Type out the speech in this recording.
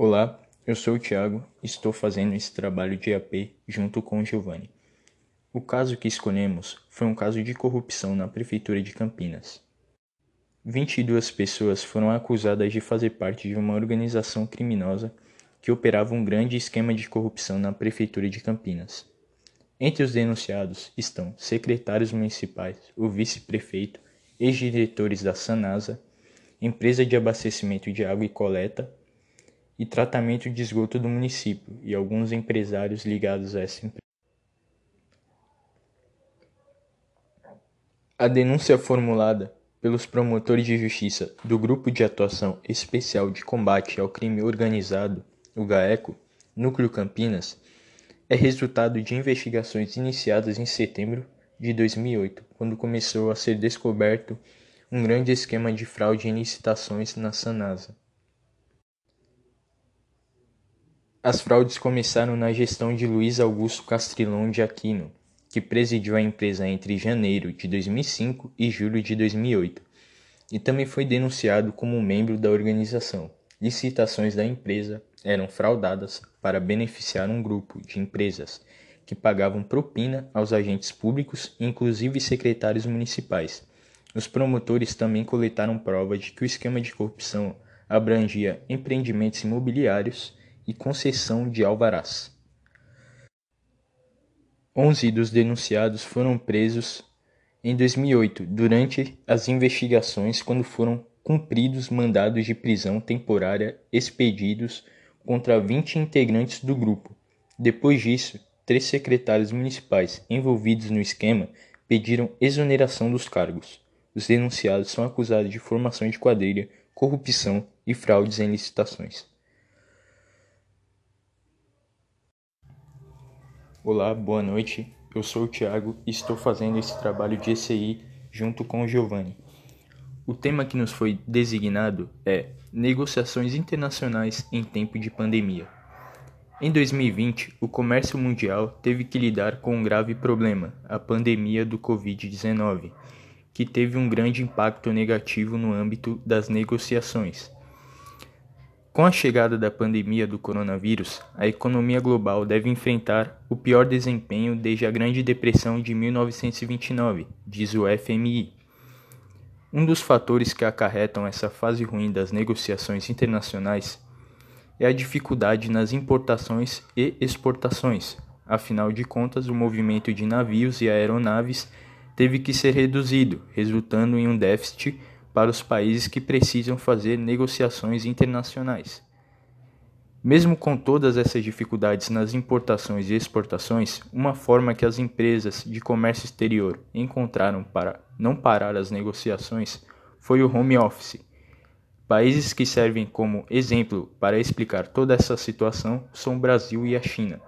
Olá, eu sou o Thiago e estou fazendo esse trabalho de AP junto com o Giovanni. O caso que escolhemos foi um caso de corrupção na Prefeitura de Campinas. 22 pessoas foram acusadas de fazer parte de uma organização criminosa que operava um grande esquema de corrupção na Prefeitura de Campinas. Entre os denunciados estão secretários municipais, o vice-prefeito, ex-diretores da Sanasa, empresa de abastecimento de água e coleta e tratamento de esgoto do município e alguns empresários ligados a essa empresa. A denúncia formulada pelos promotores de justiça do Grupo de Atuação Especial de Combate ao Crime Organizado, o GAECO, Núcleo Campinas, é resultado de investigações iniciadas em setembro de 2008, quando começou a ser descoberto um grande esquema de fraude em licitações na Sanasa. As fraudes começaram na gestão de Luiz Augusto Castrilon de Aquino, que presidiu a empresa entre janeiro de 2005 e julho de 2008, e também foi denunciado como membro da organização. Licitações da empresa eram fraudadas para beneficiar um grupo de empresas que pagavam propina aos agentes públicos, inclusive secretários municipais. Os promotores também coletaram provas de que o esquema de corrupção abrangia empreendimentos imobiliários e concessão de alvarás. Onze dos denunciados foram presos em 2008 durante as investigações quando foram cumpridos mandados de prisão temporária expedidos contra 20 integrantes do grupo. Depois disso, três secretários municipais envolvidos no esquema pediram exoneração dos cargos. Os denunciados são acusados de formação de quadrilha, corrupção e fraudes em licitações. Olá, boa noite. Eu sou o Thiago e estou fazendo esse trabalho de ECI junto com o Giovanni. O tema que nos foi designado é Negociações Internacionais em Tempo de Pandemia. Em 2020, o comércio mundial teve que lidar com um grave problema, a pandemia do Covid-19, que teve um grande impacto negativo no âmbito das negociações com a chegada da pandemia do coronavírus, a economia global deve enfrentar o pior desempenho desde a Grande Depressão de 1929, diz o FMI. Um dos fatores que acarretam essa fase ruim das negociações internacionais é a dificuldade nas importações e exportações. Afinal de contas, o movimento de navios e aeronaves teve que ser reduzido, resultando em um déficit para os países que precisam fazer negociações internacionais. Mesmo com todas essas dificuldades nas importações e exportações, uma forma que as empresas de comércio exterior encontraram para não parar as negociações foi o home office. Países que servem como exemplo para explicar toda essa situação são o Brasil e a China.